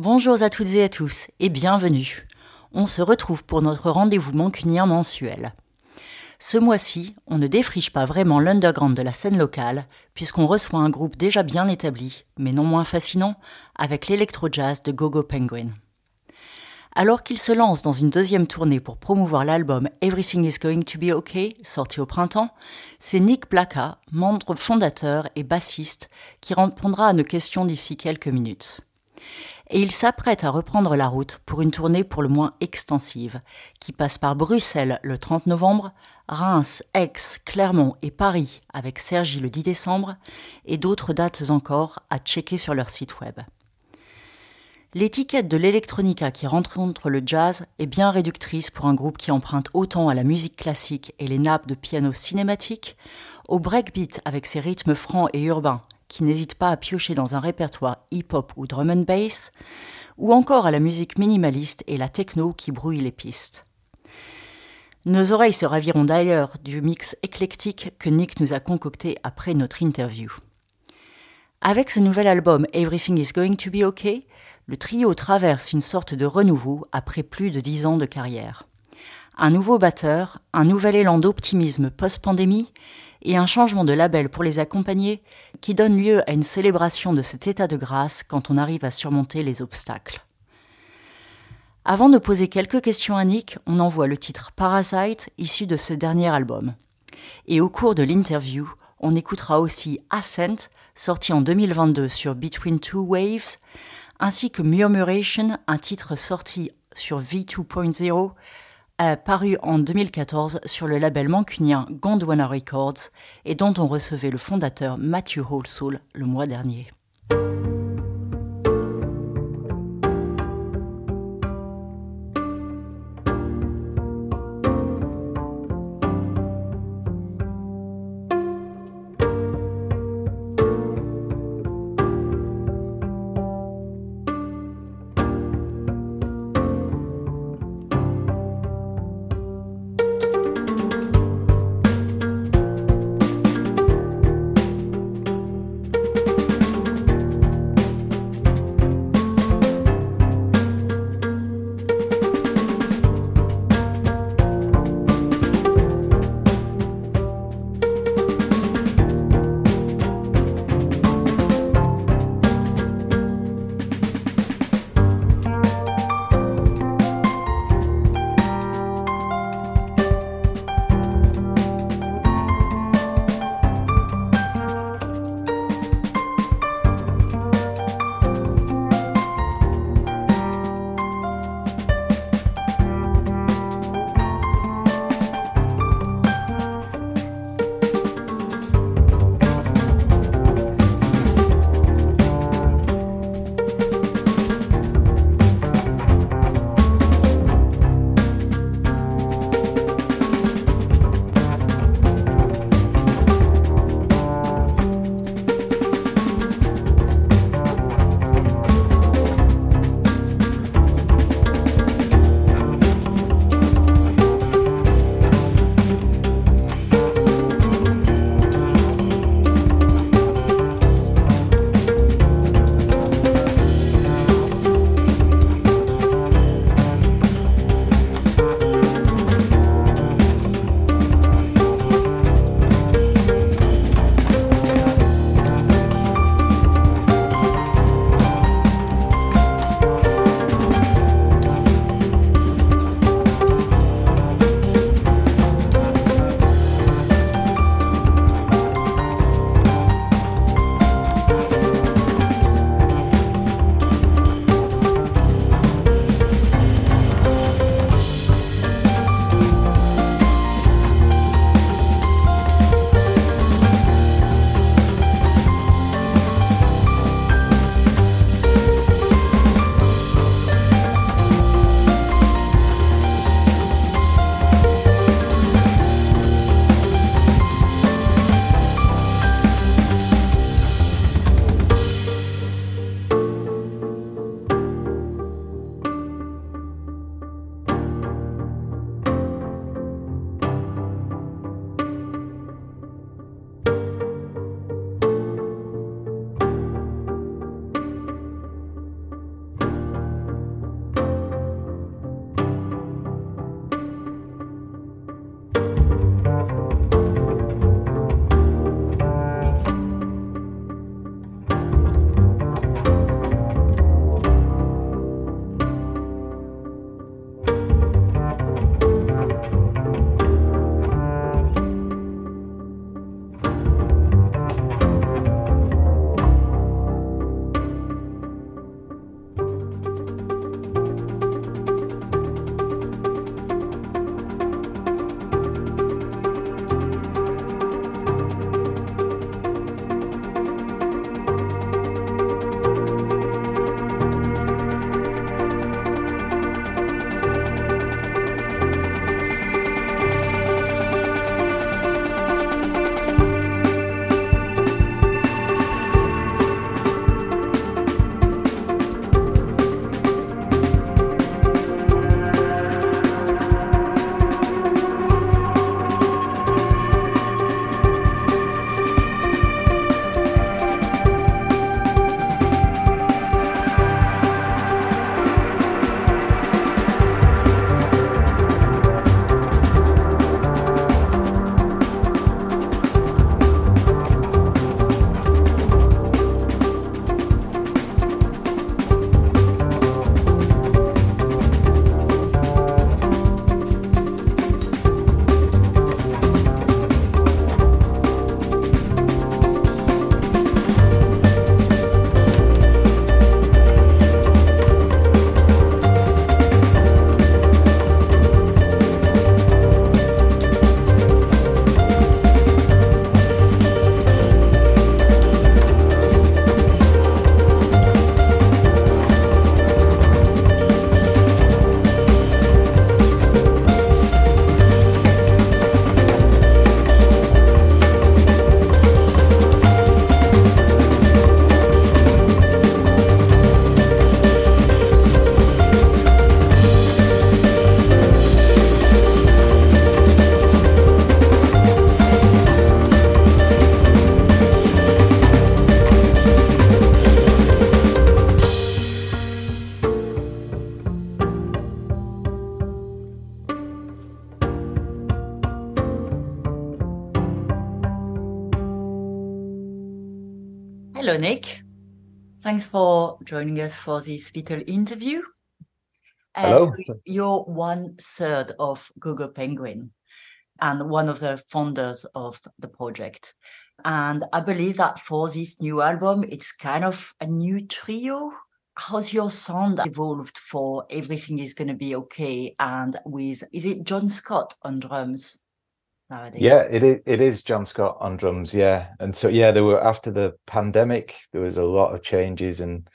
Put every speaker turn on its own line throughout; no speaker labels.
Bonjour à toutes et à tous et bienvenue. On se retrouve pour notre rendez-vous mancunien mensuel. Ce mois-ci, on ne défriche pas vraiment l'underground de la scène locale, puisqu'on reçoit un groupe déjà bien établi, mais non moins fascinant, avec l'électro-jazz de Gogo Penguin. Alors qu'il se lance dans une deuxième tournée pour promouvoir l'album Everything is Going to Be Okay, sorti au printemps, c'est Nick Blacka, membre fondateur et bassiste, qui répondra à nos questions d'ici quelques minutes et il s'apprête à reprendre la route pour une tournée pour le moins extensive, qui passe par Bruxelles le 30 novembre, Reims, Aix, Clermont et Paris avec Sergi le 10 décembre, et d'autres dates encore à checker sur leur site web. L'étiquette de l'électronica qui rencontre le jazz est bien réductrice pour un groupe qui emprunte autant à la musique classique et les nappes de piano cinématique, au breakbeat avec ses rythmes francs et urbains qui n'hésite pas à piocher dans un répertoire hip-hop ou drum and bass, ou encore à la musique minimaliste et la techno qui brouille les pistes. Nos oreilles se raviront d'ailleurs du mix éclectique que Nick nous a concocté après notre interview. Avec ce nouvel album Everything is Going to Be Okay, le trio traverse une sorte de renouveau après plus de dix ans de carrière. Un nouveau batteur, un nouvel élan d'optimisme post-pandémie et un changement de label pour les accompagner qui donne lieu à une célébration de cet état de grâce quand on arrive à surmonter les obstacles. Avant de poser quelques questions à Nick, on envoie le titre Parasite issu de ce dernier album. Et au cours de l'interview, on écoutera aussi Ascent, sorti en 2022 sur Between Two Waves, ainsi que Murmuration, un titre sorti sur V2.0 paru en 2014 sur le label mancunien Gondwana Records et dont on recevait le fondateur Matthew Holsoul le mois dernier. Thanks for joining us for this little interview.
Uh, Hello.
so you're one third of GoGo Penguin and one of the founders of the project. And I believe that for this new album, it's kind of a new trio. How's your sound evolved for Everything is Gonna Be Okay? And with, is it John Scott on drums?
Yeah, it is, it is John Scott on drums. Yeah. And so, yeah, there were after the pandemic, there was a lot of changes and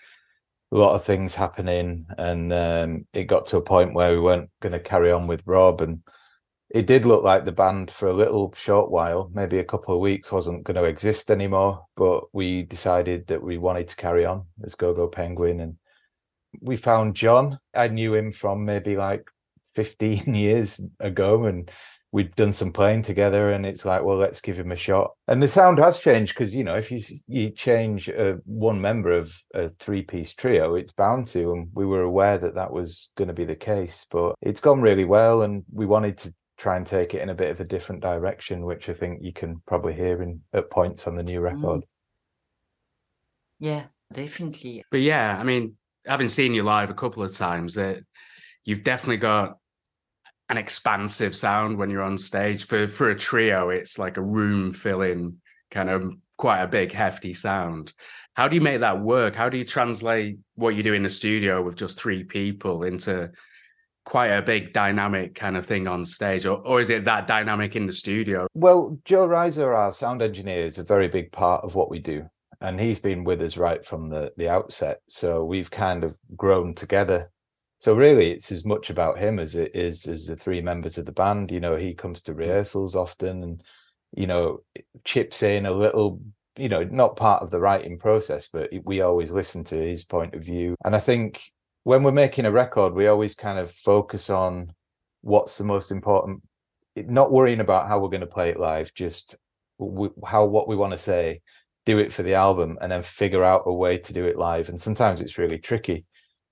a lot of things happening. And um, it got to a point where we weren't going to carry on with Rob. And it did look like the band for a little short while, maybe a couple of weeks, wasn't going to exist anymore. But we decided that we wanted to carry on as Go Go Penguin, and we found John. I knew him from maybe like 15 years ago, and we'd done some playing together. And it's like, well, let's give him a shot. And the sound has changed because you know if you you change uh, one member of a three piece trio, it's bound to. And we were aware that that was going to be the case, but it's gone really well, and we wanted to try and take it in a bit of a different direction, which I think you can probably hear in at points on the new mm. record. Mm.
Yeah, definitely.
But yeah, I mean, having seen you live a couple of times, that you've definitely got an expansive sound when you're on stage. For for a trio, it's like a room filling kind of quite a big hefty sound. How do you make that work? How do you translate what you do in the studio with just three people into quite a big dynamic kind of thing on stage or, or is it that dynamic in the studio
well joe reiser our sound engineer is a very big part of what we do and he's been with us right from the the outset so we've kind of grown together so really it's as much about him as it is as the three members of the band you know he comes to mm. rehearsals often and you know chips in a little you know not part of the writing process but we always listen to his point of view and i think when we're making a record, we always kind of focus on what's the most important, not worrying about how we're going to play it live, just how what we want to say, do it for the album, and then figure out a way to do it live. And sometimes it's really tricky.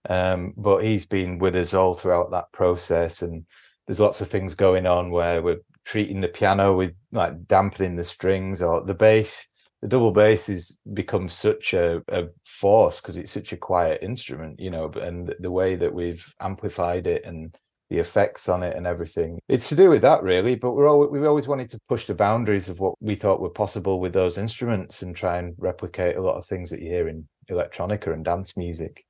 Um, but he's been with us all throughout that process, and there's lots of things going on where we're treating the piano with like dampening the strings or the bass the double bass has become such a, a force because it's such a quiet instrument, you know, and the way that we've amplified it and the effects on it and everything. It's to do with that really, but we're all we've always wanted to push the boundaries of what we thought were possible with those instruments and try and replicate a lot of things that you hear in electronica and dance music.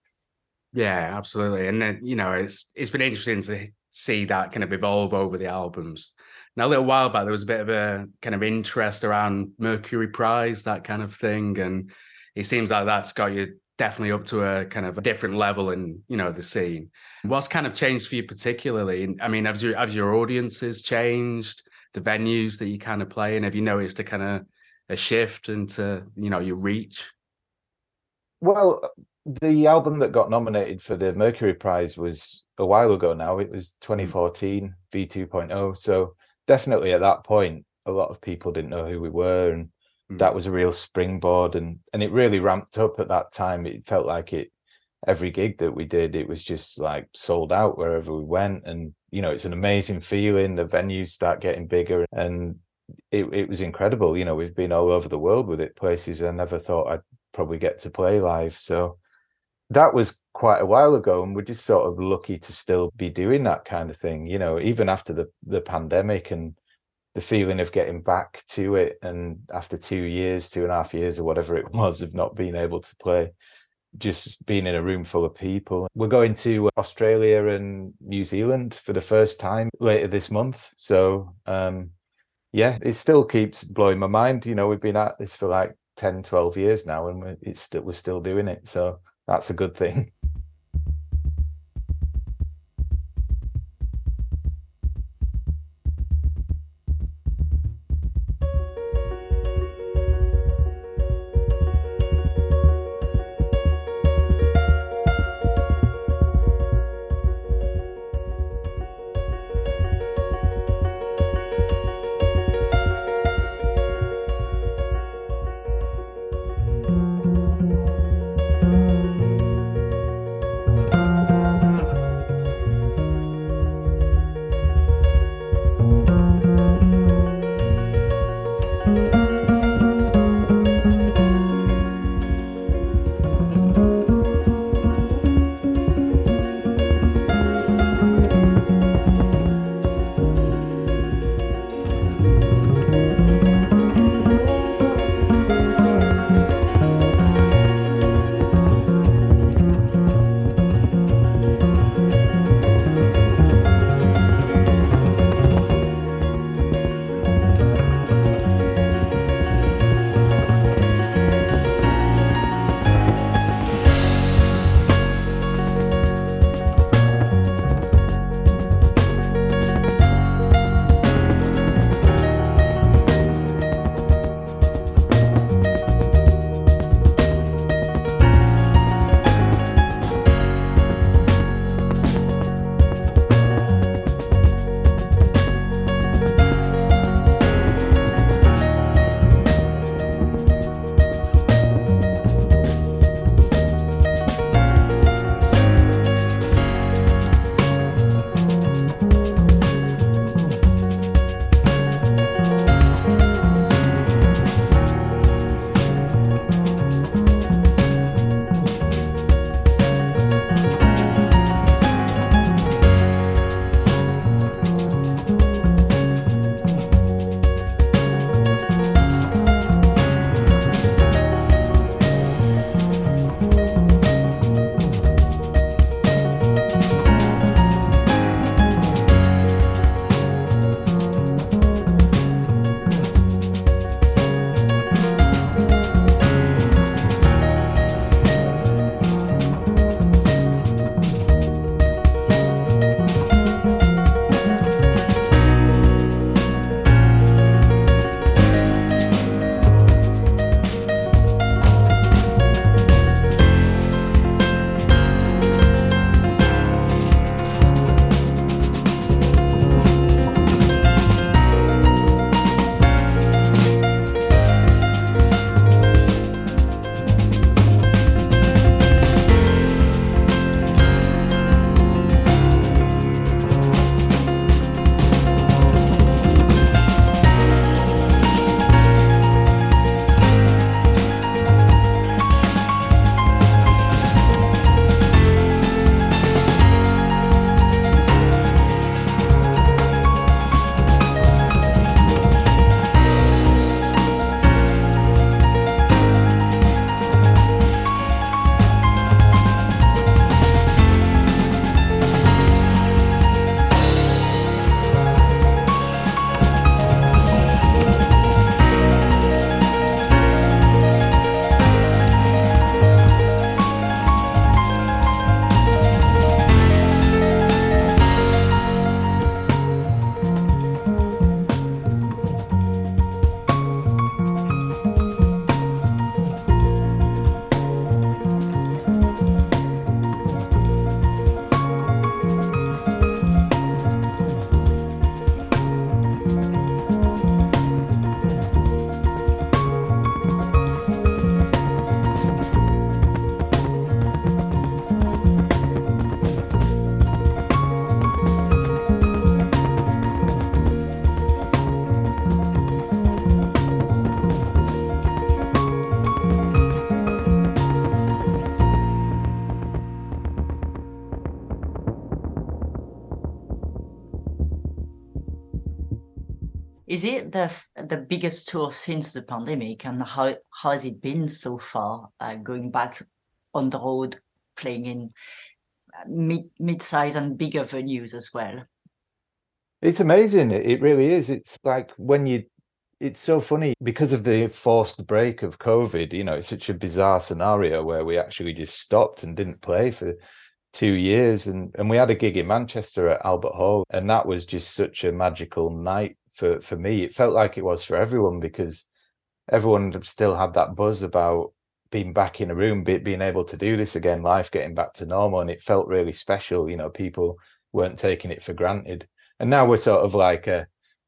Yeah, absolutely. And then, you know, it's it's been interesting to see that kind of evolve over the albums. Now, a little while back, there was a bit of a kind of interest around Mercury Prize, that kind of thing, and it seems like that's got you definitely up to a kind of a different level in you know the scene. What's kind of changed for you particularly? I mean, have your have your audiences changed? The venues that you kind of play in, have you noticed a kind of a shift into you know your reach?
Well, the album that got nominated for the Mercury Prize was a while ago now. It was 2014 V2.0. So definitely at that point, a lot of people didn't know who we were, and mm. that was a real springboard. And and it really ramped up at that time. It felt like it every gig that we did, it was just like sold out wherever we went. And you know, it's an amazing feeling. The venues start getting bigger, and it it was incredible. You know, we've been all over the world with it, places I never thought I'd probably get to play live. So that was quite a while ago and we're just sort of lucky to still be doing that kind of thing you know even after the the pandemic and the feeling of getting back to it and after two years two and a half years or whatever it was of not being able to play just being in a room full of people. We're going to australia and new zealand for the first time later this month so um yeah it still keeps blowing my mind you know we've been at this for like 10 12 years now and it's we're still doing it so that's a good thing.
The the biggest tour since the pandemic, and how how has it been so far? Uh, going back on the road, playing in uh, mid mid-size and bigger venues as well.
It's amazing. It really is. It's like when you. It's so funny because of the forced break of COVID. You know, it's such a bizarre scenario where we actually just stopped and didn't play for two years, and and we had a gig in Manchester at Albert Hall, and that was just such a magical night for for me. It felt like it was for everyone because everyone still had that buzz about being back in a room, be, being able to do this again, life getting back to normal, and it felt really special. You know, people weren't taking it for granted, and now we're sort of like a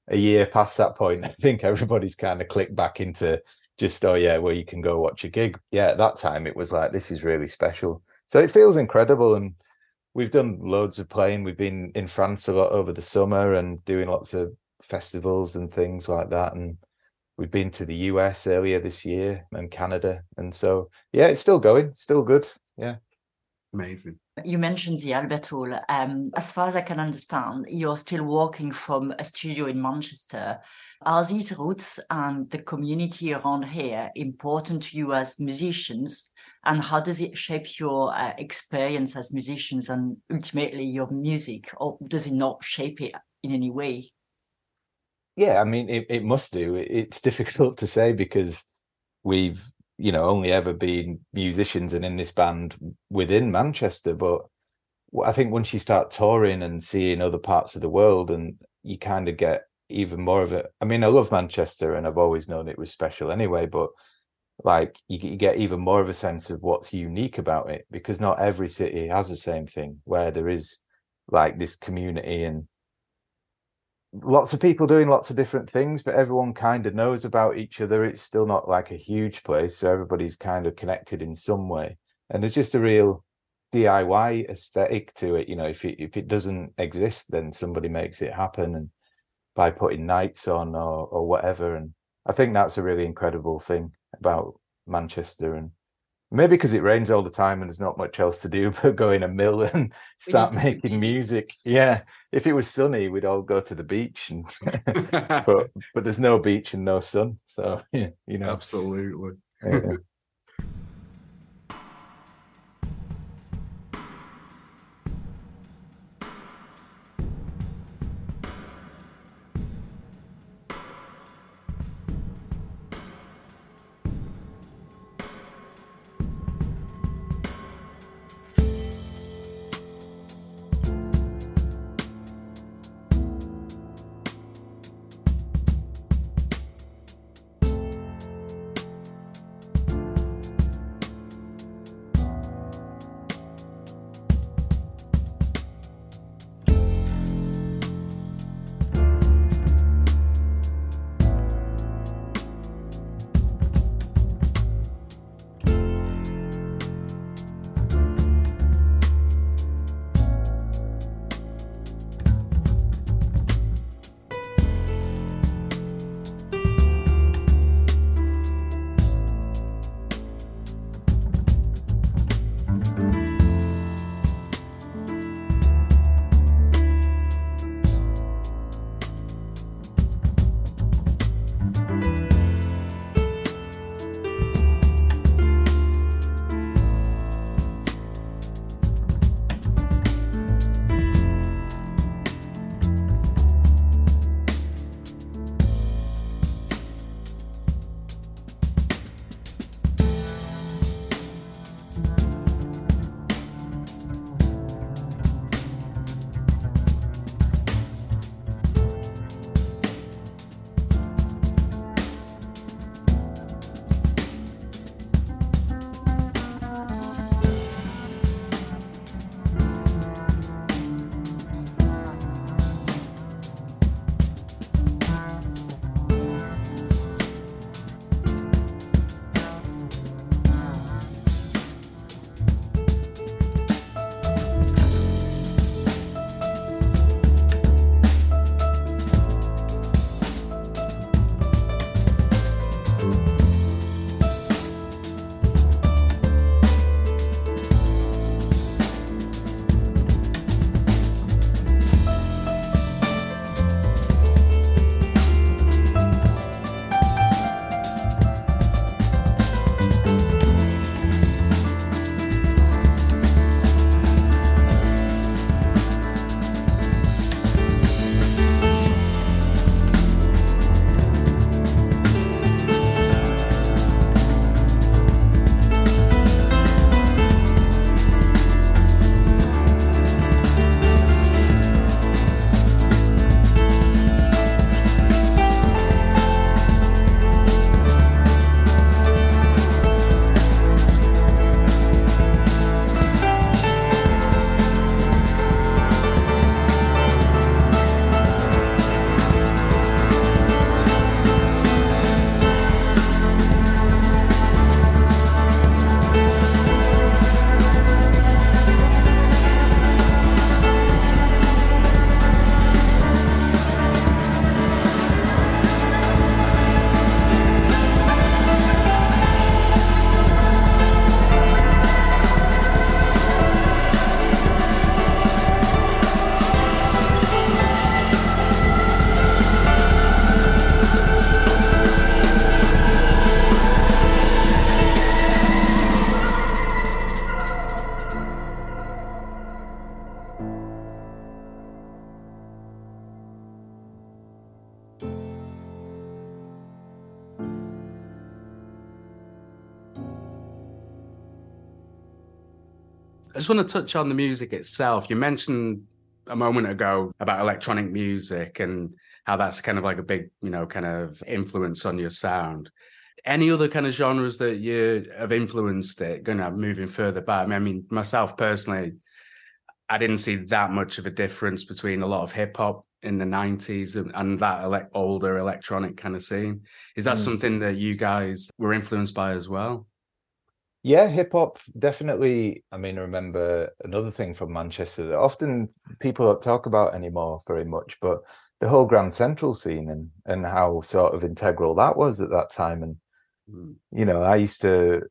a year past that point. I think everybody's kind of clicked back into just oh yeah, well you can go watch a gig. Yeah, at that time it was like this is really special. So it feels incredible, and we've done loads of playing. We've been in France a lot over the summer and doing lots of festivals and things like that, and we've been to the US earlier this year and Canada. And so, yeah, it's still going, still good. Yeah.
Amazing.
You mentioned the Albert Hall. Um, as far as I can understand, you're still working from a studio in Manchester. Are these roots and the community around here important to you as musicians? And how does it shape your uh, experience as musicians and ultimately your music? Or does it not shape it in any way?
Yeah, I mean, it, it must do. It's difficult to say because we've, you know, only ever been musicians and in this band within Manchester. But I think once you start touring and seeing other parts of the world, and you kind of get even more of it. I mean, I love Manchester and I've always known it was special anyway, but like you, you get even more of a sense of what's unique about it because not every city has the same thing where there is like this community and lots of people doing lots of different things, but everyone kind of knows about each other. It's still not like a huge place, so everybody's kind of connected in some way. And there's just a real DIY aesthetic to it. You know, if it if it doesn't exist, then somebody makes it happen, and by putting nights on or or whatever. And I think that's a really incredible thing about Manchester and maybe because it rains all the time and there's not much else to do but go in a mill and start making music. Yeah, if it was sunny, we'd all go to the beach, and but but there's no beach and no sun, so yeah, you know,
absolutely. Yeah. Just want to touch on the music itself. You mentioned a moment ago about electronic music and how that's kind of like a big, you know, kind of influence on your sound. Any other kind of genres that you have influenced it, going to moving further back? I mean, myself personally, I didn't see that much of a difference between a lot of hip hop in the 90s and, and that ele- older electronic kind of scene. Is that mm. something that you guys were influenced by as well?
Yeah, hip hop definitely. I mean, I remember another thing from Manchester that often people don't talk about anymore very much, but the whole Grand Central scene and and how sort of integral that was at that time. And mm. you know, I used to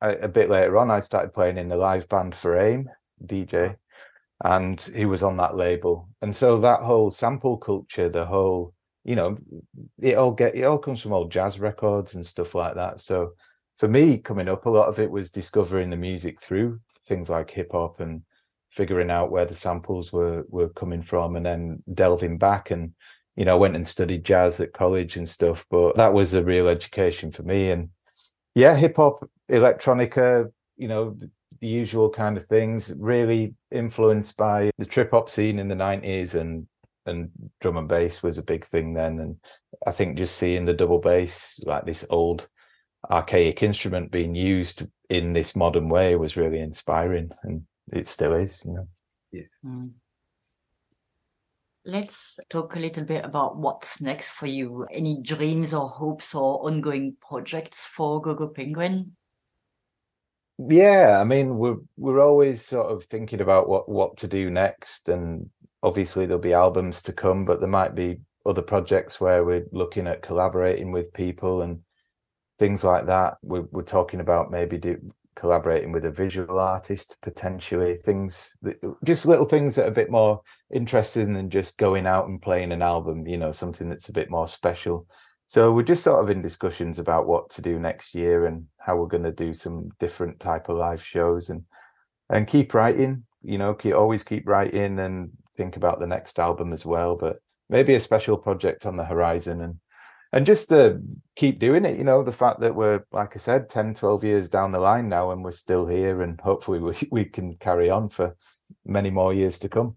I, a bit later on, I started playing in the live band for AIM DJ, and he was on that label. And so that whole sample culture, the whole you know, it all get it all comes from old jazz records and stuff like that. So for me coming up, a lot of it was discovering the music through things like hip hop and figuring out where the samples were were coming from and then delving back. And you know I went and studied jazz at college and stuff but that was a real education for me. And yeah hip hop electronica you know the, usual kind of things really influenced by the trip hop scene in the 90s and and drum and bass was a big thing then. And i think just seeing the double bass like this old archaic instrument being used in this modern way was really inspiring and it still is you know.
Yeah. Mm.
let's talk a little bit about what's next for you. Any dreams or hopes or ongoing projects for gogo penguin?
Yeah i mean we're we're always sort of thinking about what what to do next and obviously there'll be albums to come but there might be other projects where we're looking at collaborating with people and things like that. We're, we're talking about maybe do, collaborating with a visual artist potentially. Things that, just little things that are a bit more interesting than just going out and playing an album. You know, something that's a bit more special. So we're just sort of in discussions about what to do next year and how we're going to do some different type of live shows and and keep writing. You know, keep, always keep writing and think about the next album as well. But maybe a special project on the horizon and and just to keep doing it you know the fact that we're like i said 10 12 years down the line now and we're still here and hopefully we, we can carry on for many more years to come.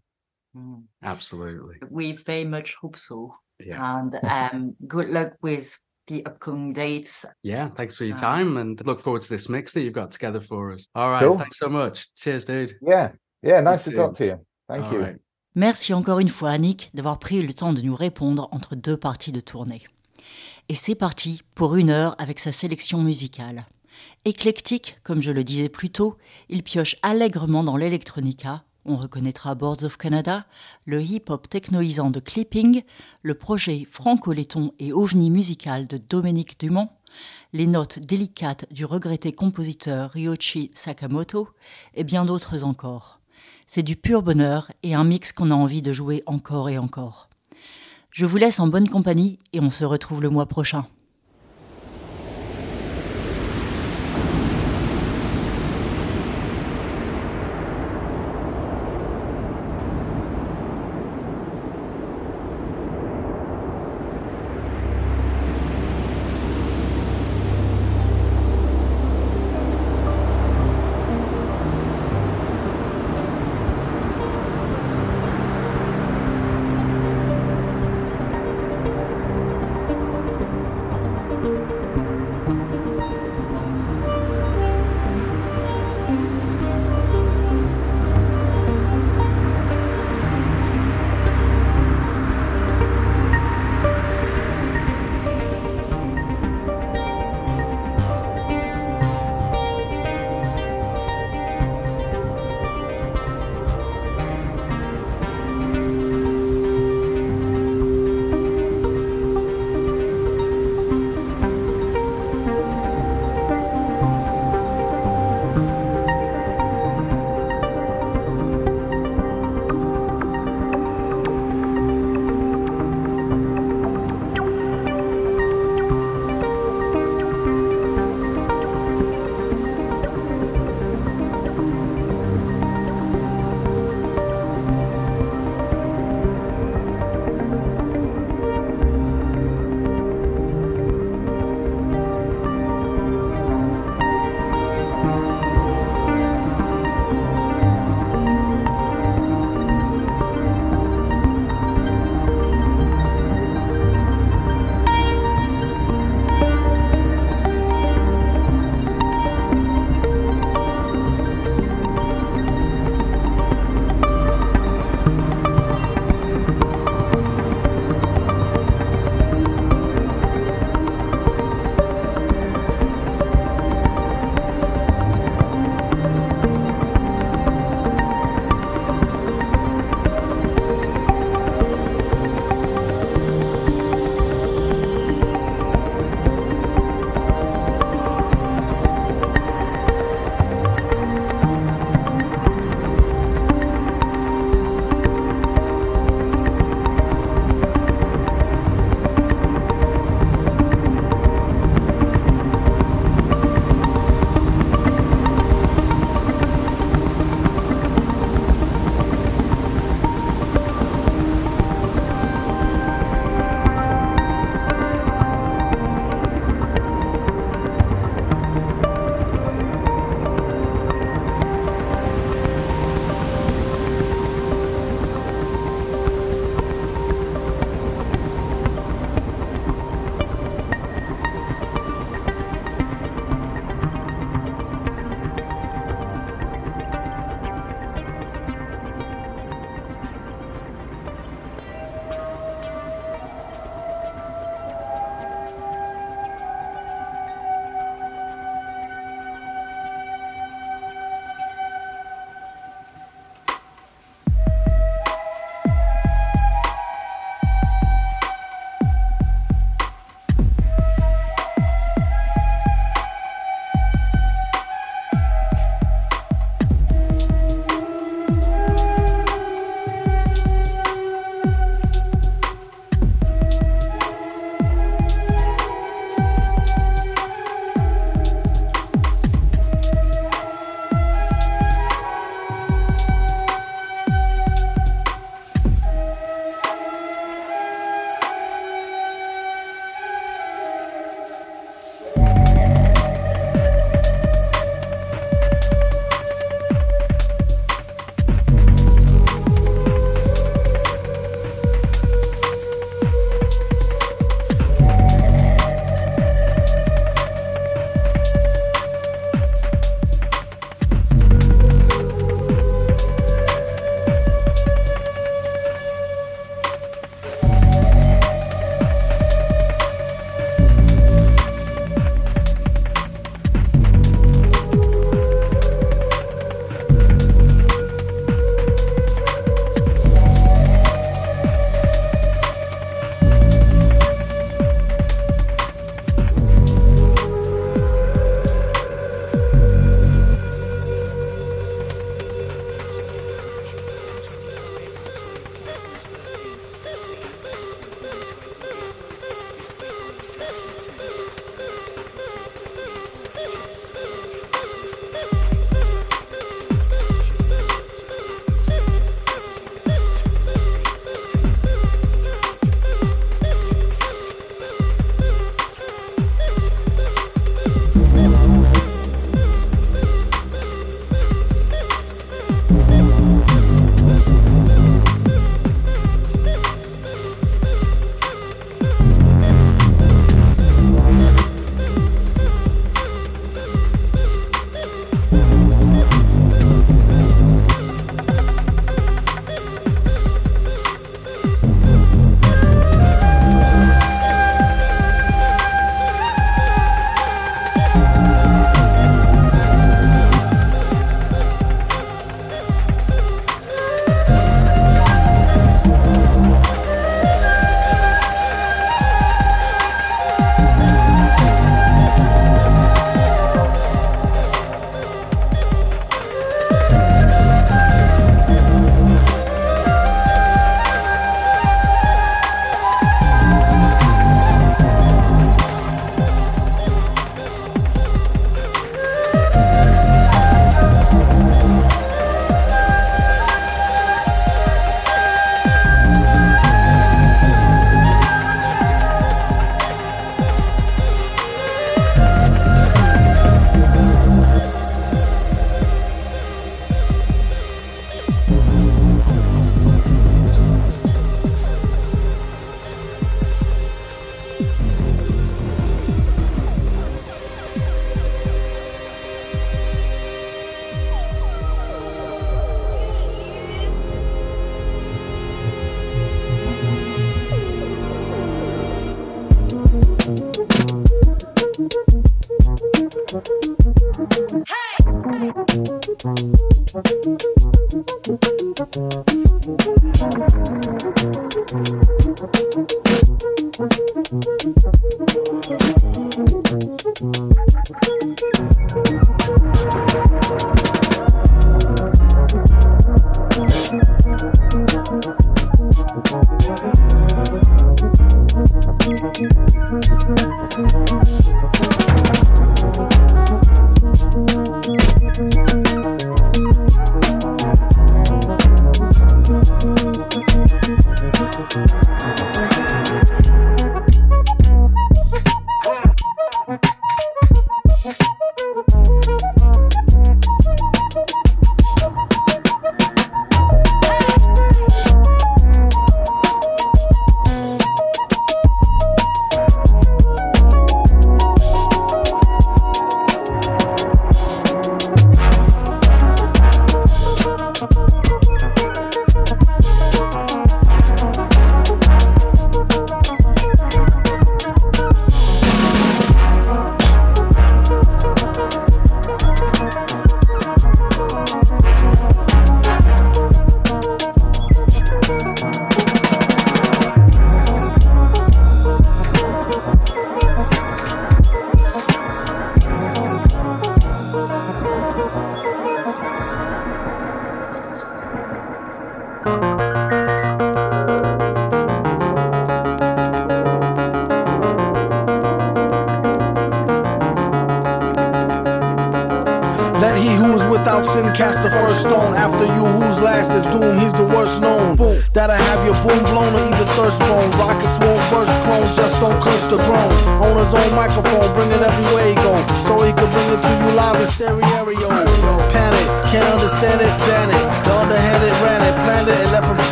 Mm. absolutely.
We very much hope so. Yeah. And um good luck with the upcoming dates.
Yeah thanks for your time and look forward to this mix that you've got together for us. All right cool. thanks so much. Cheers dude.
Yeah yeah nice to talk to you. Thank all you. right.
Merci encore une fois, à Nick, d'avoir pris le temps de nous répondre entre deux parties de tournée. Et c'est parti pour une heure avec sa sélection musicale. Éclectique, comme je le disais plus tôt, il pioche allègrement dans l'electronica. On reconnaîtra Boards of Canada, le hip-hop technoisant de Clipping, le projet franco-letton et ovni musical de Dominique Dumont, les notes délicates du regretté compositeur Ryochi Sakamoto et bien d'autres encore. C'est du pur bonheur et un mix qu'on a envie de jouer encore et encore. Je vous laisse en bonne compagnie et on se retrouve le mois prochain.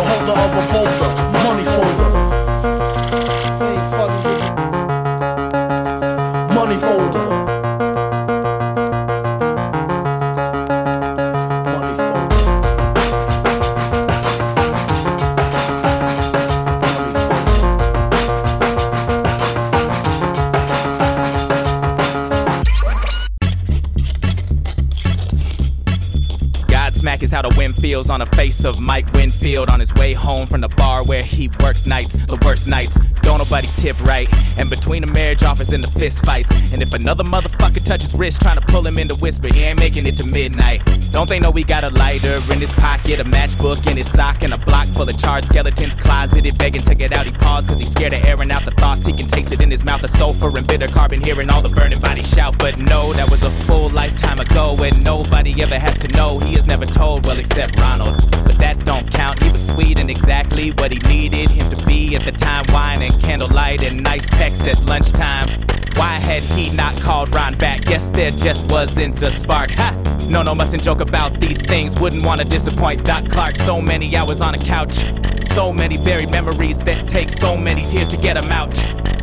On the face of Mike Winfield on his way home from the bar where he works nights, the worst nights. Don't nobody tip right. And between the marriage offers and the fist fights. And if another motherfucker touches wrist trying to pull him into whisper, he ain't making it to midnight. Don't they know we got a lighter in his pocket, a matchbook in his sock, and a block full of charred skeletons closeted, begging to get out. He paused cause he's scared of airing out the thoughts. He can taste it in his mouth, the sulfur and bitter carbon, hearing all the burning body shout. But no, that was a full lifetime ago, and nobody ever has to know. He is never told, well, except Ronald. That don't count. He was sweet and exactly what he needed him to be at the time. Wine and candlelight and nice texts at lunchtime. Why had he not called Ron back? Guess there just wasn't a spark. Ha! No, no, mustn't joke about these things. Wouldn't want to disappoint Doc Clark. So many hours on a couch. So many buried memories that take so many tears to get them out.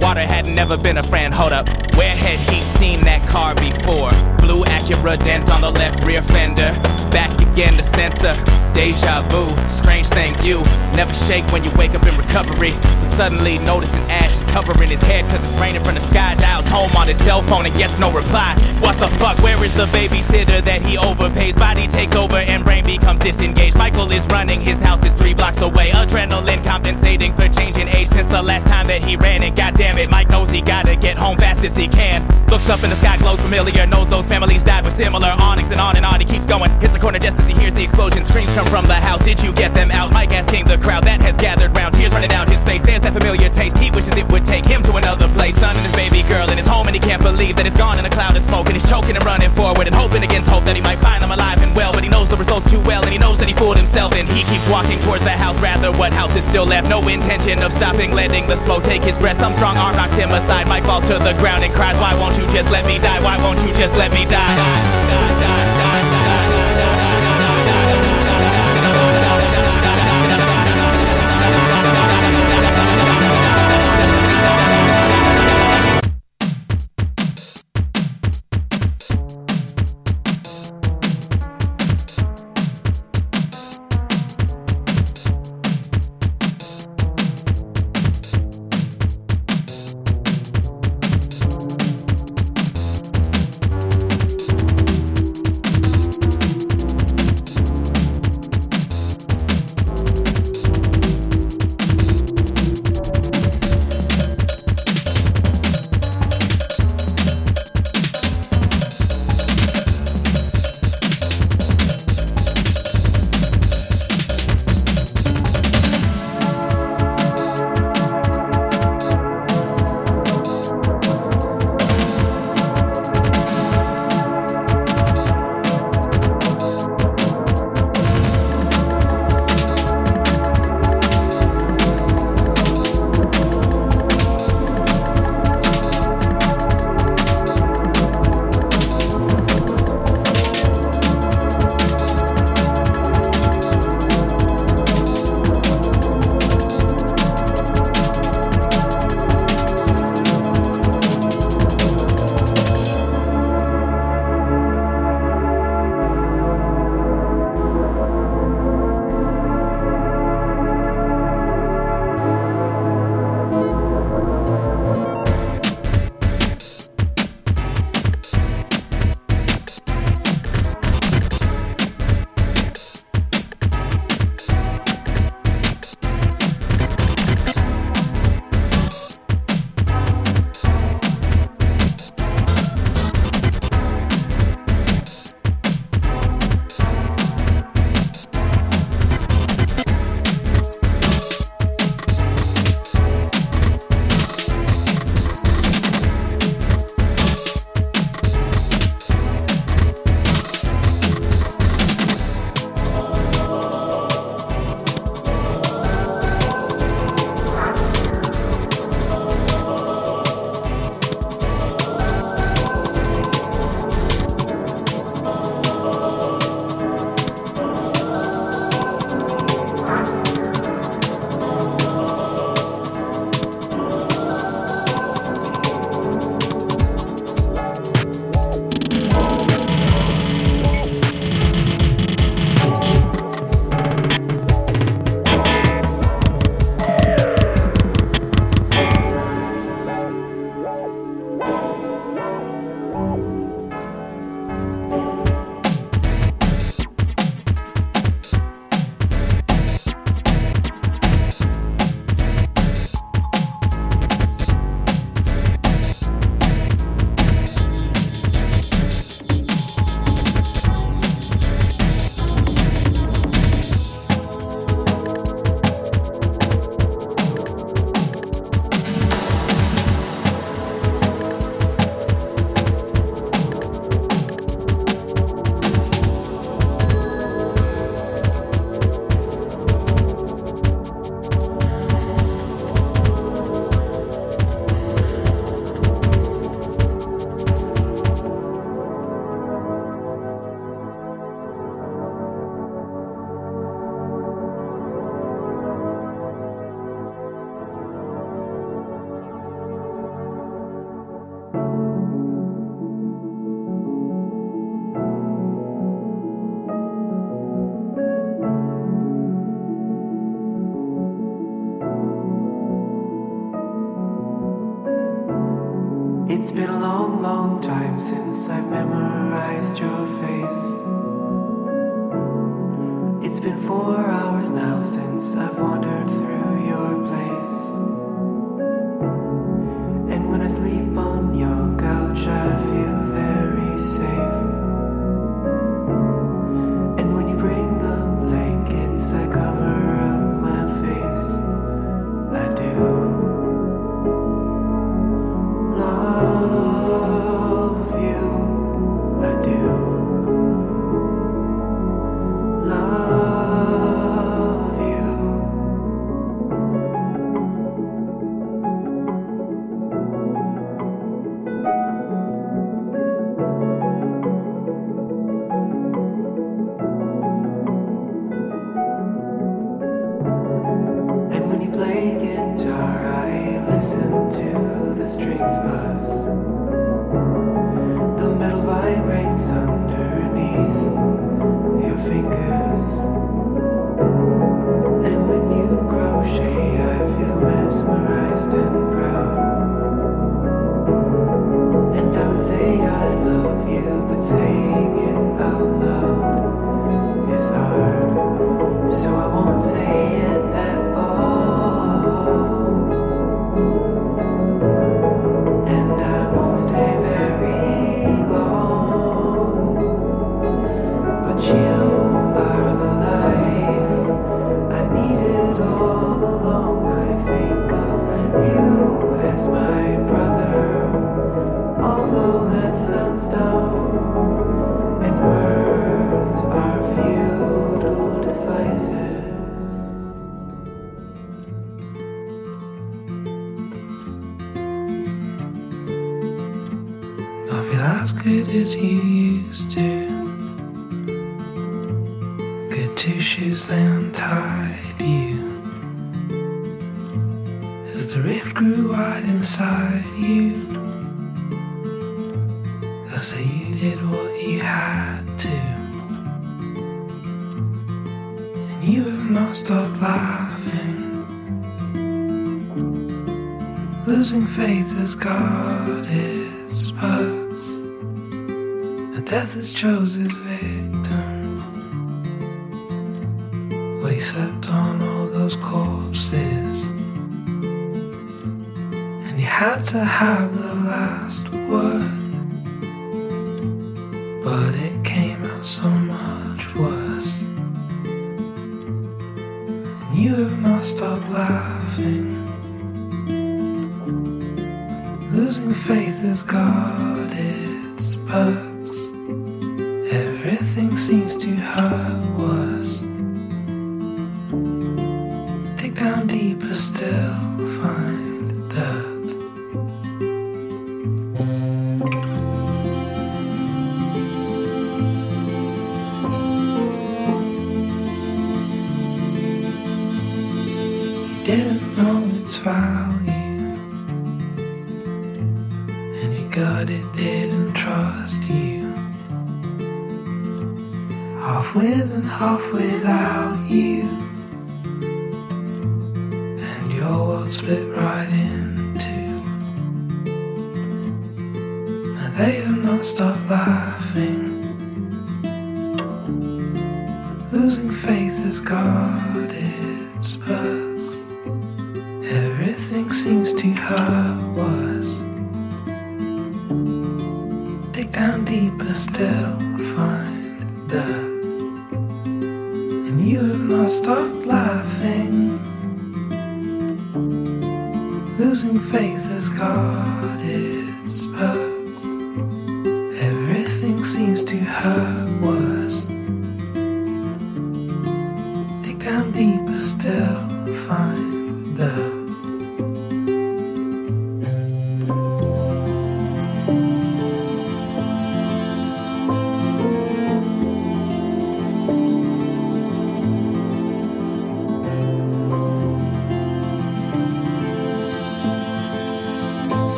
Water had never been a friend, hold up. Where had he seen that car before? Blue Acura dent on the left rear fender. Back again to sensor. Deja vu, strange things you never shake when you wake up in recovery. But suddenly noticing ashes covering his head cause it's raining from the sky. Dials home on his cell phone and gets no reply. What the fuck? Where is the babysitter that he overpays? Body takes over and brain becomes disengaged. Michael is running, his house is three blocks away. Adrenaline compensating for changing age since the last time that he ran. And goddamn it, Mike knows he gotta get home fast as he can. Looks up in the sky, glows familiar, knows those families died with similar awnings and on and on. He keeps going, hits the corner just as he hears the explosion. Screams come from the house. Did you get them out? Mike asking the crowd that has gathered round, tears running down his face. There's that familiar taste. He wishes it would take him to another place. Son and his baby girl in his home, and he can't believe that it's gone in a cloud of smoke. And he's choking and running forward and hoping against hope that he might find them alive and well. But he knows the results too well, and he knows that he fooled himself. And he keeps walking towards the house. Rather, what house is still left? No intention of stopping, letting the smoke take his breath. Some strong arm knocks him aside. Mike falls to the ground and cries, Why won't you just let me die? Why won't you just let me die? die, die, die
down deeper still, find death, And you have not stopped laughing. Losing faith has got its purse. Everything seems to have.